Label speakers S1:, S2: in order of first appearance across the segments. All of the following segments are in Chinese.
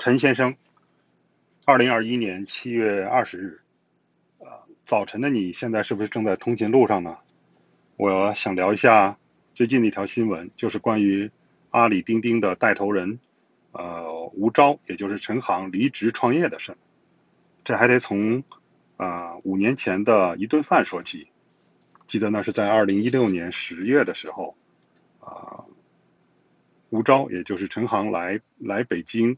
S1: 陈先生，二零二一年七月二十日，呃，早晨的你现在是不是正在通勤路上呢？我想聊一下最近的一条新闻，就是关于阿里钉钉的带头人，呃，吴钊，也就是陈航离职创业的事。这还得从啊五年前的一顿饭说起。记得那是在二零一六年十月的时候，啊，吴钊，也就是陈航来来北京。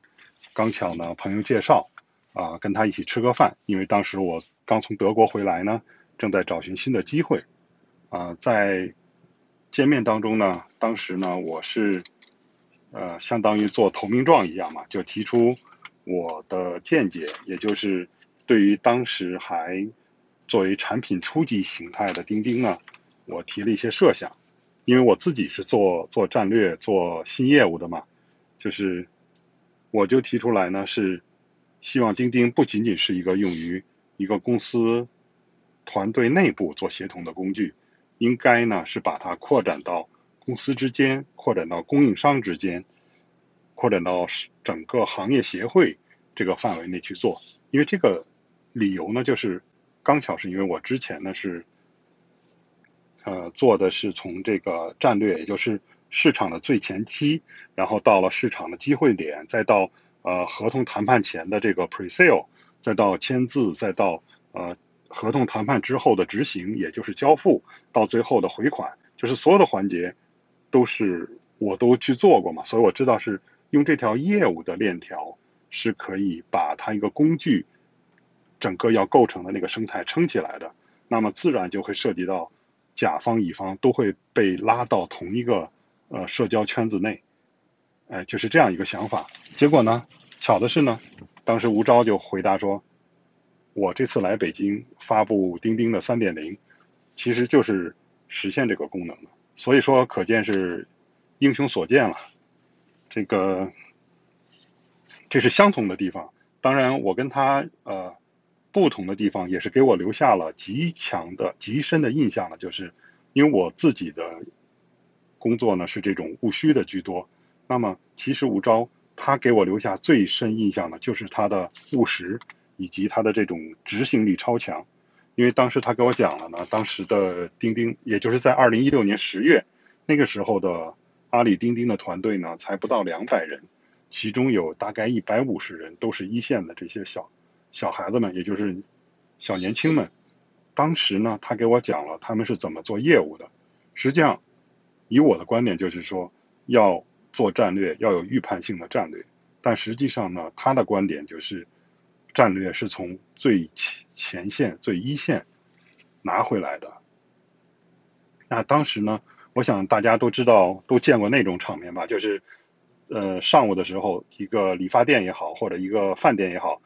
S1: 刚巧呢，朋友介绍，啊，跟他一起吃个饭。因为当时我刚从德国回来呢，正在找寻新的机会，啊，在见面当中呢，当时呢，我是，呃，相当于做投名状一样嘛，就提出我的见解，也就是对于当时还作为产品初级形态的钉钉呢，我提了一些设想，因为我自己是做做战略、做新业务的嘛，就是。我就提出来呢，是希望钉钉不仅仅是一个用于一个公司团队内部做协同的工具，应该呢是把它扩展到公司之间，扩展到供应商之间，扩展到整个行业协会这个范围内去做。因为这个理由呢，就是刚巧是因为我之前呢是呃做的是从这个战略，也就是。市场的最前期，然后到了市场的机会点，再到呃合同谈判前的这个 pre-sale，再到签字，再到呃合同谈判之后的执行，也就是交付，到最后的回款，就是所有的环节都是我都去做过嘛，所以我知道是用这条业务的链条是可以把它一个工具整个要构成的那个生态撑起来的，那么自然就会涉及到甲方乙方都会被拉到同一个。呃，社交圈子内，哎，就是这样一个想法。结果呢，巧的是呢，当时吴钊就回答说：“我这次来北京发布钉钉的三点零，其实就是实现这个功能的。所以说，可见是英雄所见了。这个这是相同的地方。当然，我跟他呃不同的地方，也是给我留下了极强的、极深的印象了。就是因为我自己的。”工作呢是这种务虚的居多，那么其实吴钊他给我留下最深印象的就是他的务实以及他的这种执行力超强。因为当时他给我讲了呢，当时的钉钉，也就是在二零一六年十月那个时候的阿里钉钉的团队呢，才不到两百人，其中有大概一百五十人都是一线的这些小小孩子们，也就是小年轻们。当时呢，他给我讲了他们是怎么做业务的，实际上。以我的观点就是说，要做战略要有预判性的战略，但实际上呢，他的观点就是，战略是从最前前线、最一线拿回来的。那当时呢，我想大家都知道，都见过那种场面吧？就是，呃，上午的时候，一个理发店也好，或者一个饭店也好，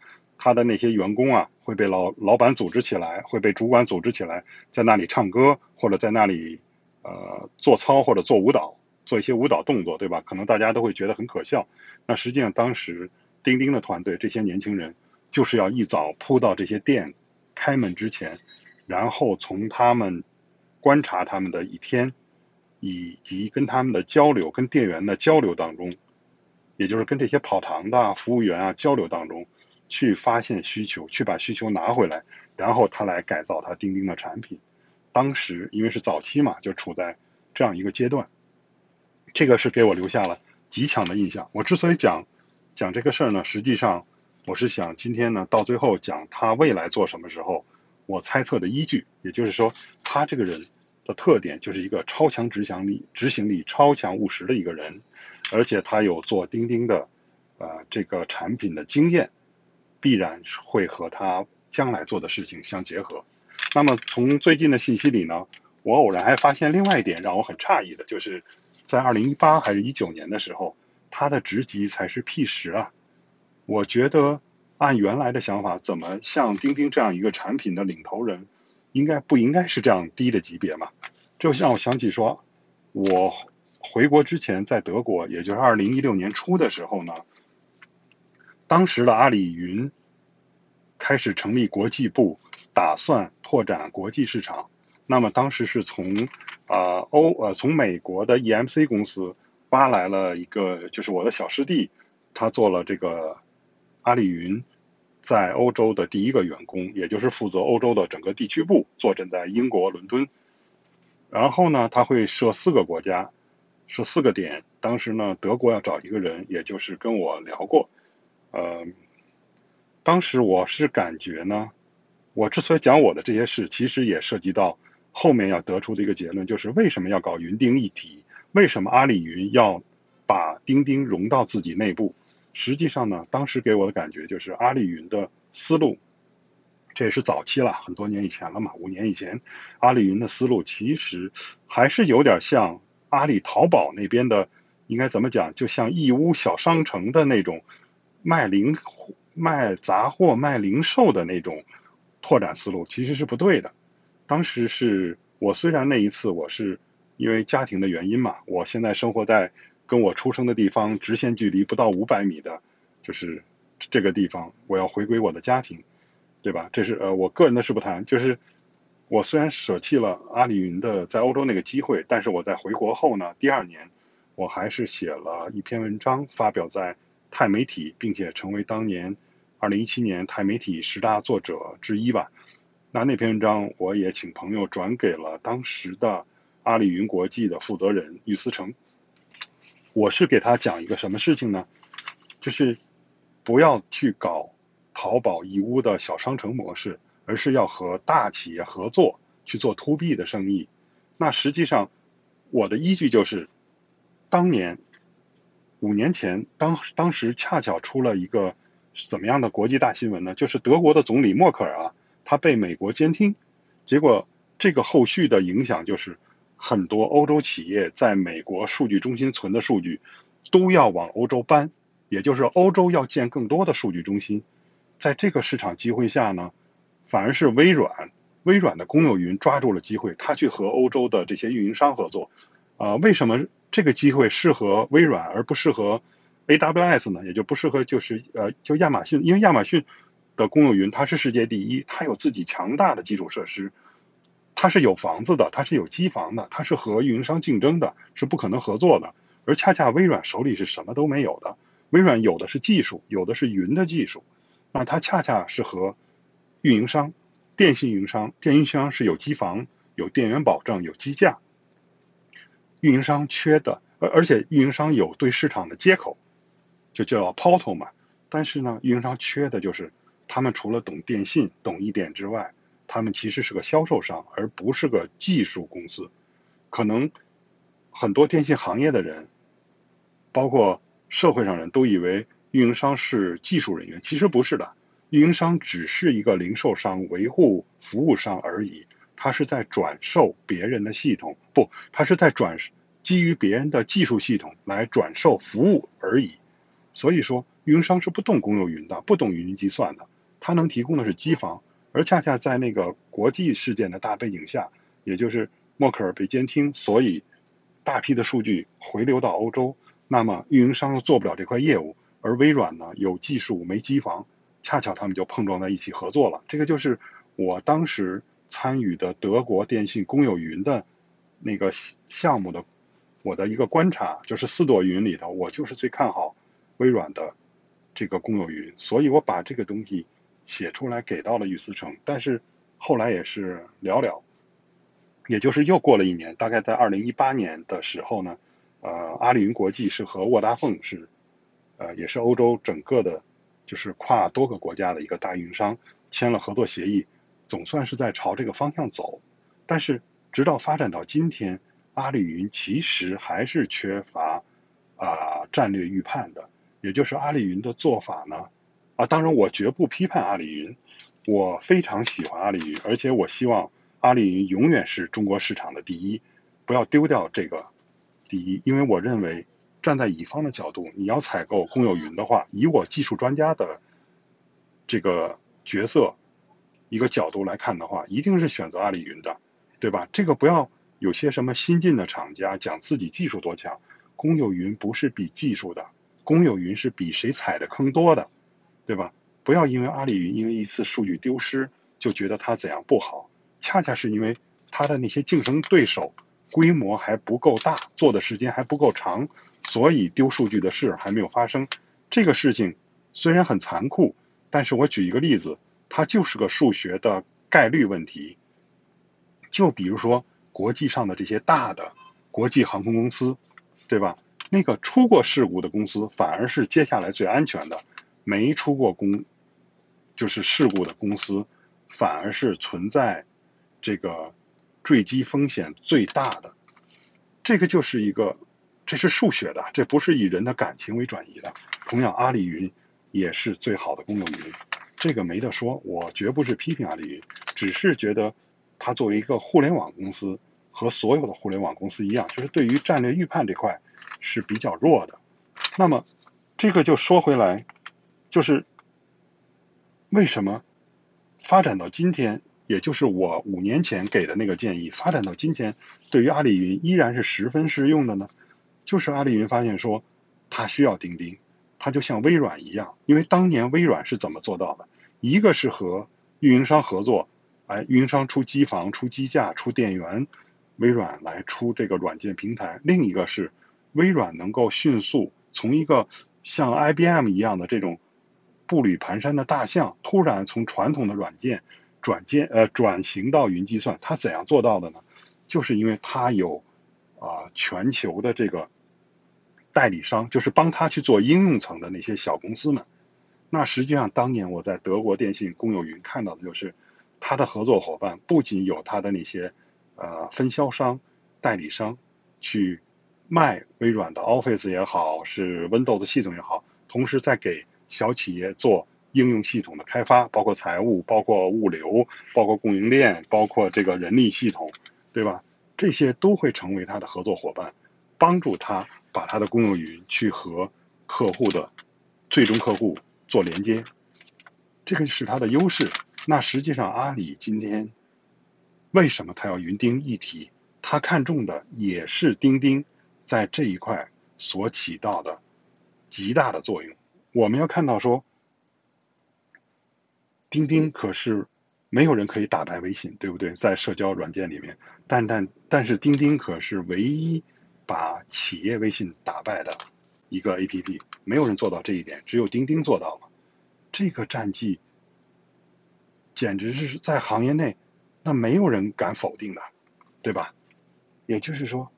S1: 他的那些员工啊，会被老老板组织起来，会被主管组织起来，在那里唱歌，或者在那里。呃，做操或者做舞蹈，做一些舞蹈动作，对吧？可能大家都会觉得很可笑。那实际上，当时钉钉的团队这些年轻人，就是要一早扑到这些店开门之前，然后从他们观察他们的一天，以及跟他们的交流、跟店员的交流当中，也就是跟这些跑堂的服务员啊交流当中，去发现需求，去把需求拿回来，然后他来改造他钉钉的产品。当时因为是早期嘛，就处在这样一个阶段，这个是给我留下了极强的印象。我之所以讲讲这个事儿呢，实际上我是想今天呢到最后讲他未来做什么时候，我猜测的依据，也就是说他这个人的特点就是一个超强执行力、执行力超强务实的一个人，而且他有做钉钉的呃这个产品的经验，必然会和他将来做的事情相结合。那么从最近的信息里呢，我偶然还发现另外一点让我很诧异的，就是在二零一八还是一九年的时候，他的职级才是 P 十啊。我觉得按原来的想法，怎么像钉钉这样一个产品的领头人，应该不应该是这样低的级别嘛？就让我想起说，我回国之前在德国，也就是二零一六年初的时候呢，当时的阿里云开始成立国际部。打算拓展国际市场，那么当时是从啊欧呃从美国的 EMC 公司挖来了一个，就是我的小师弟，他做了这个阿里云在欧洲的第一个员工，也就是负责欧洲的整个地区部，坐镇在英国伦敦。然后呢，他会设四个国家，设四个点。当时呢，德国要找一个人，也就是跟我聊过。呃，当时我是感觉呢，我之所以讲我的这些事，其实也涉及到后面要得出的一个结论，就是为什么要搞云钉一体？为什么阿里云要把钉钉融到自己内部？实际上呢，当时给我的感觉就是阿里云的思路，这也是早期了，很多年以前了嘛，五年以前，阿里云的思路其实还是有点像阿里淘宝那边的，应该怎么讲？就像义乌小商城的那种卖零卖杂货、卖零售的那种拓展思路，其实是不对的。当时是我虽然那一次我是因为家庭的原因嘛，我现在生活在。跟我出生的地方直线距离不到五百米的，就是这个地方，我要回归我的家庭，对吧？这是呃我个人的事不谈。就是我虽然舍弃了阿里云的在欧洲那个机会，但是我在回国后呢，第二年我还是写了一篇文章，发表在钛媒体，并且成为当年二零一七年钛媒体十大作者之一吧。那那篇文章我也请朋友转给了当时的阿里云国际的负责人俞思成。我是给他讲一个什么事情呢？就是不要去搞淘宝义乌的小商城模式，而是要和大企业合作去做 to B 的生意。那实际上我的依据就是，当年五年前，当当时恰巧出了一个怎么样的国际大新闻呢？就是德国的总理默克尔啊，他被美国监听，结果这个后续的影响就是。很多欧洲企业在美国数据中心存的数据，都要往欧洲搬，也就是欧洲要建更多的数据中心。在这个市场机会下呢，反而是微软，微软的公有云抓住了机会，他去和欧洲的这些运营商合作。啊，为什么这个机会适合微软而不适合 AWS 呢？也就不适合就是呃，就亚马逊，因为亚马逊的公有云它是世界第一，它有自己强大的基础设施。它是有房子的，它是有机房的，它是和运营商竞争的，是不可能合作的。而恰恰微软手里是什么都没有的，微软有的是技术，有的是云的技术，那它恰恰是和运营商、电信运营商、电运营商是有机房、有电源保证、有机架，运营商缺的，而而且运营商有对市场的接口，就叫 portal 嘛。但是呢，运营商缺的就是他们除了懂电信、懂一点之外。他们其实是个销售商，而不是个技术公司。可能很多电信行业的人，包括社会上人都以为运营商是技术人员，其实不是的。运营商只是一个零售商、维护服务商而已。他是在转售别人的系统，不，他是在转基于别人的技术系统来转售服务而已。所以说，运营商是不懂公有云的，不懂云计算的。他能提供的是机房。而恰恰在那个国际事件的大背景下，也就是默克尔被监听，所以大批的数据回流到欧洲，那么运营商又做不了这块业务，而微软呢有技术没机房，恰巧他们就碰撞在一起合作了。这个就是我当时参与的德国电信公有云的那个项目的我的一个观察，就是四朵云里头，我就是最看好微软的这个公有云，所以我把这个东西。写出来给到了俞思成，但是后来也是寥寥，也就是又过了一年，大概在二零一八年的时候呢，呃，阿里云国际是和沃达丰是，呃，也是欧洲整个的，就是跨多个国家的一个大运营商签了合作协议，总算是在朝这个方向走。但是直到发展到今天，阿里云其实还是缺乏啊战略预判的，也就是阿里云的做法呢。啊，当然，我绝不批判阿里云，我非常喜欢阿里云，而且我希望阿里云永远是中国市场的第一，不要丢掉这个第一。因为我认为，站在乙方的角度，你要采购公有云的话，以我技术专家的这个角色一个角度来看的话，一定是选择阿里云的，对吧？这个不要有些什么新进的厂家讲自己技术多强，公有云不是比技术的，公有云是比谁踩的坑多的。对吧？不要因为阿里云因为一次数据丢失就觉得它怎样不好，恰恰是因为它的那些竞争对手规模还不够大，做的时间还不够长，所以丢数据的事还没有发生。这个事情虽然很残酷，但是我举一个例子，它就是个数学的概率问题。就比如说国际上的这些大的国际航空公司，对吧？那个出过事故的公司反而是接下来最安全的，没出过公就是事故的公司反而是存在这个坠机风险最大的。这个就是一个，这是数学的，这不是以人的感情为转移的。同样，阿里云也是最好的公有云，这个没得说。我绝不是批评阿里云，只是觉得。它作为一个互联网公司，和所有的互联网公司一样，就是对于战略预判这块是比较弱的。那么，这个就说回来，就是为什么发展到今天，也就是我五年前给的那个建议，发展到今天，对于阿里云依然是十分适用的呢？就是阿里云发现说，它需要钉钉，它就像微软一样，因为当年微软是怎么做到的？一个是和运营商合作。哎，运营商出机房、出机架、出电源，微软来出这个软件平台。另一个是，微软能够迅速从一个像 IBM 一样的这种步履蹒跚的大象，突然从传统的软件转件呃转型到云计算。它怎样做到的呢？就是因为它有啊全球的这个代理商，就是帮他去做应用层的那些小公司们。那实际上，当年我在德国电信公有云看到的就是。他的合作伙伴不仅有他的那些呃分销商、代理商去卖微软的 Office 也好，是 Windows 系统也好，同时在给小企业做应用系统的开发，包括财务、包括物流、包括供应链、包括这个人力系统，对吧？这些都会成为他的合作伙伴，帮助他把他的公有云去和客户的最终客户做连接，这个是他的优势。那实际上，阿里今天为什么他要云钉一体？他看中的也是钉钉在这一块所起到的极大的作用。我们要看到说，钉钉可是没有人可以打败微信，对不对？在社交软件里面，但但但是钉钉可是唯一把企业微信打败的一个 APP，没有人做到这一点，只有钉钉做到了这个战绩。简直是在行业内，那没有人敢否定的，对吧？也就是说，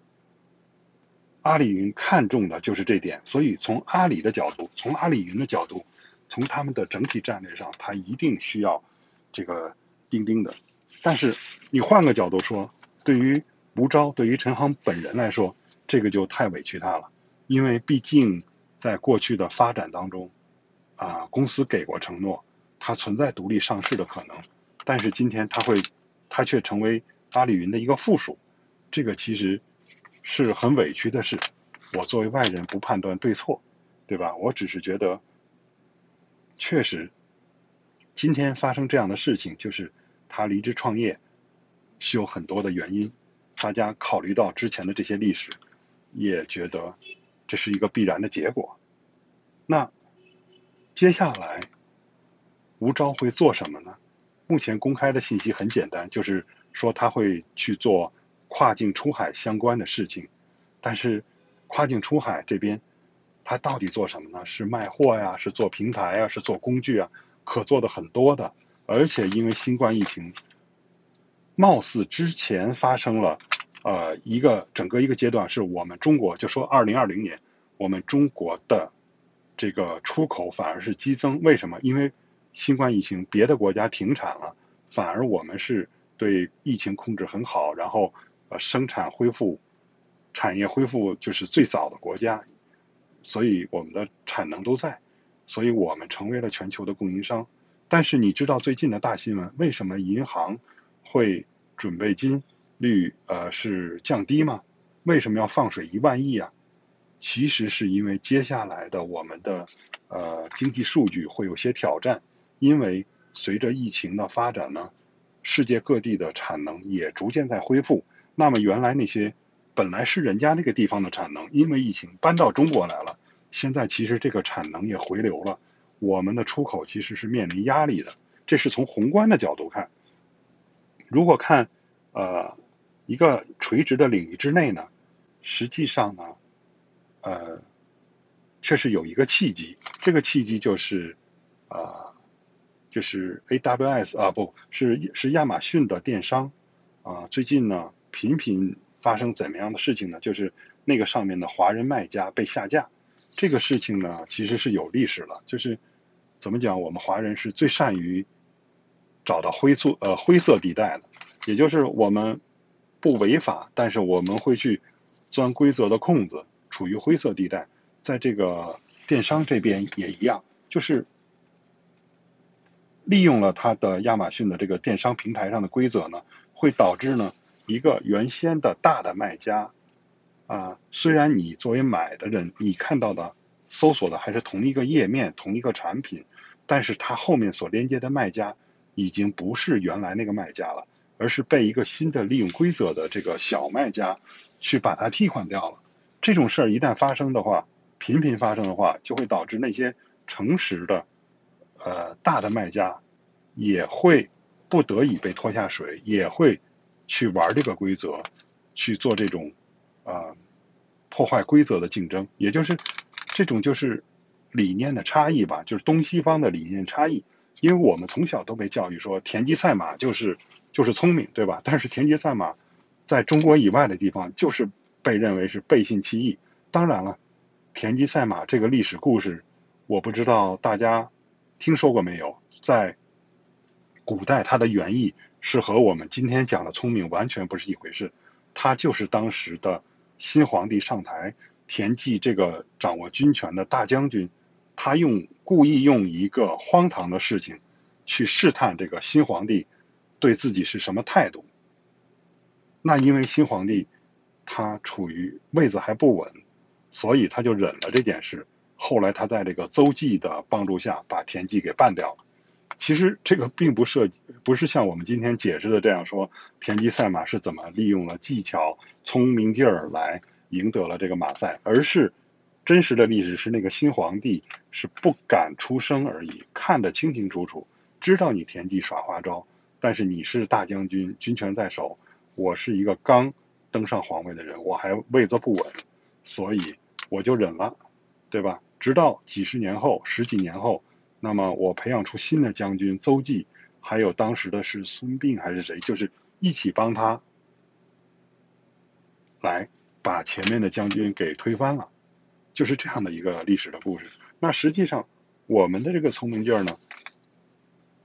S1: 阿里云看重的就是这点，所以从阿里的角度，从阿里云的角度，从他们的整体战略上，它一定需要这个钉钉的。但是你换个角度说，对于吴钊，对于陈航本人来说，这个就太委屈他了，因为毕竟在过去的发展当中，啊，公司给过承诺。它存在独立上市的可能，但是今天它会，它却成为阿里云的一个附属，这个其实是很委屈的事。我作为外人不判断对错，对吧？我只是觉得，确实，今天发生这样的事情，就是他离职创业是有很多的原因。大家考虑到之前的这些历史，也觉得这是一个必然的结果。那接下来。吴钊会做什么呢？目前公开的信息很简单，就是说他会去做跨境出海相关的事情。但是，跨境出海这边，他到底做什么呢？是卖货呀？是做平台呀？是做工具啊？可做的很多的。而且因为新冠疫情，貌似之前发生了，呃，一个整个一个阶段，是我们中国就说二零二零年，我们中国的这个出口反而是激增。为什么？因为新冠疫情，别的国家停产了，反而我们是对疫情控制很好，然后呃生产恢复、产业恢复就是最早的国家，所以我们的产能都在，所以我们成为了全球的供应商。但是你知道最近的大新闻，为什么银行会准备金率呃是降低吗？为什么要放水一万亿啊？其实是因为接下来的我们的呃经济数据会有些挑战。因为随着疫情的发展呢，世界各地的产能也逐渐在恢复。那么原来那些本来是人家那个地方的产能，因为疫情搬到中国来了，现在其实这个产能也回流了。我们的出口其实是面临压力的，这是从宏观的角度看。如果看呃一个垂直的领域之内呢，实际上呢，呃，却是有一个契机，这个契机就是啊，就是 AWS 啊，不是是亚马逊的电商啊，最近呢频频发生怎么样的事情呢？就是那个上面的华人卖家被下架，这个事情呢其实是有历史了，就是怎么讲，我们华人是最善于找到灰色呃灰色地带的，也就是我们不违法，但是我们会去钻规则的空子，处于灰色地带。在这个电商这边也一样，就是利用了它的亚马逊的这个电商平台上的规则呢，会导致呢一个原先的大的卖家啊，虽然你作为买的人，你看到的搜索的还是同一个页面、同一个产品，但是它后面所连接的卖家已经不是原来那个卖家了，而是被一个新的利用规则的这个小卖家去把它替换掉了。这种事儿一旦发生的话，频频发生的话，就会导致那些诚实的、呃大的卖家也会不得已被拖下水，也会去玩这个规则，去做这种啊破坏规则的竞争。也就是这种就是理念的差异吧，就是东西方的理念差异。因为我们从小都被教育说田忌赛马就是就是聪明，对吧？但是田忌赛马在中国以外的地方就是被认为是背信弃义。当然了。田忌赛马这个历史故事，我不知道大家听说过没有？在古代，它的原意是和我们今天讲的聪明完全不是一回事。他就是当时的新皇帝上台，田忌这个掌握军权的大将军，他用故意用一个荒唐的事情去试探这个新皇帝对自己是什么态度。那因为新皇帝他处于位子还不稳。所以他就忍了这件事。后来他在这个邹忌的帮助下，把田忌给办掉了。其实这个并不涉，不是像我们今天解释的这样说，田忌赛马是怎么利用了技巧、聪明劲儿来赢得了这个马赛，而是真实的历史是那个新皇帝是不敢出声而已，看得清清楚楚，知道你田忌耍花招，但是你是大将军，军权在手，我是一个刚登上皇位的人，我还位子不稳。所以我就忍了，对吧？直到几十年后、十几年后，那么我培养出新的将军邹忌，还有当时的是孙膑还是谁，就是一起帮他来把前面的将军给推翻了，就是这样的一个历史的故事。那实际上，我们的这个聪明劲儿呢，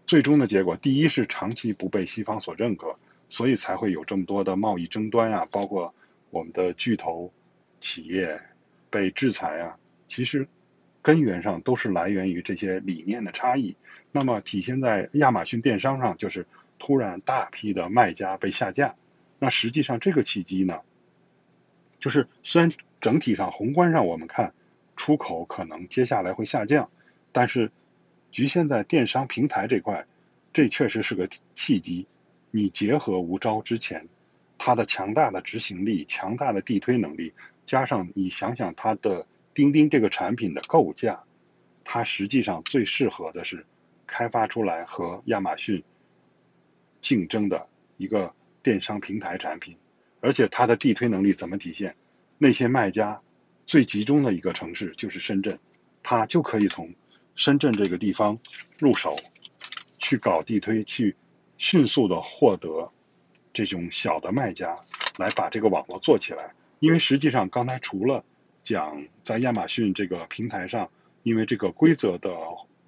S1: 最终的结果，第一是长期不被西方所认可，所以才会有这么多的贸易争端呀，包括我们的巨头。企业被制裁啊，其实根源上都是来源于这些理念的差异。那么体现在亚马逊电商上，就是突然大批的卖家被下架。那实际上这个契机呢，就是虽然整体上宏观上我们看出口可能接下来会下降，但是局限在电商平台这块，这确实是个契机。你结合无招之前它的强大的执行力、强大的地推能力。加上你想想，它的钉钉这个产品的构架，它实际上最适合的是开发出来和亚马逊竞争的一个电商平台产品，而且它的地推能力怎么体现？那些卖家最集中的一个城市就是深圳，它就可以从深圳这个地方入手，去搞地推，去迅速的获得这种小的卖家，来把这个网络做起来。因为实际上，刚才除了讲在亚马逊这个平台上，因为这个规则的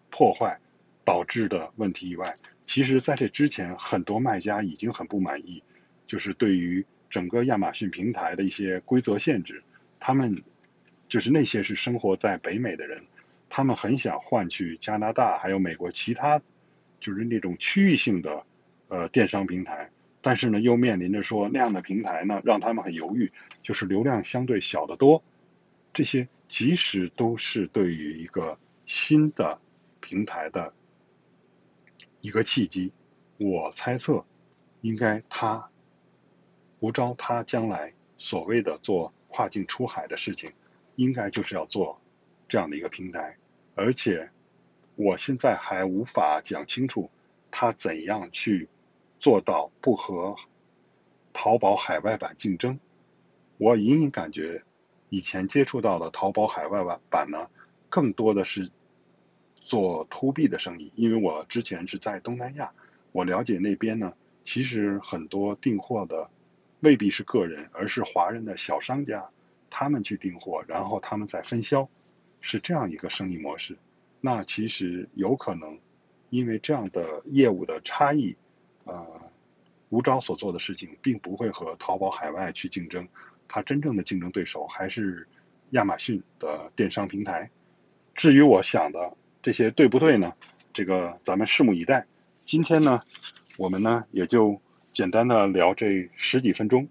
S1: 破坏导致的问题以外，其实在这之前，很多卖家已经很不满意，就是对于整个亚马逊平台的一些规则限制，他们就是那些是生活在北美的人，他们很想换去加拿大还有美国其他，就是那种区域性的呃电商平台。但是呢，又面临着说那样的平台呢，让他们很犹豫，就是流量相对小得多。这些其实都是对于一个新的平台的一个契机。我猜测，应该他吴钊他将来所谓的做跨境出海的事情，应该就是要做这样的一个平台。而且，我现在还无法讲清楚他怎样去。做到不和淘宝海外版竞争，我隐隐感觉，以前接触到的淘宝海外版版呢，更多的是做 to B 的生意，因为我之前是在东南亚，我了解那边呢，其实很多订货的未必是个人，而是华人的小商家，他们去订货，然后他们再分销，是这样一个生意模式。那其实有可能因为这样的业务的差异，呃，吴钊所做的事情并不会和淘宝海外去竞争，它真正的竞争对手还是亚马逊的电商平台。至于我想的这些对不对呢？这个咱们拭目以待。今天呢，我们呢也就简单的聊这十几分钟。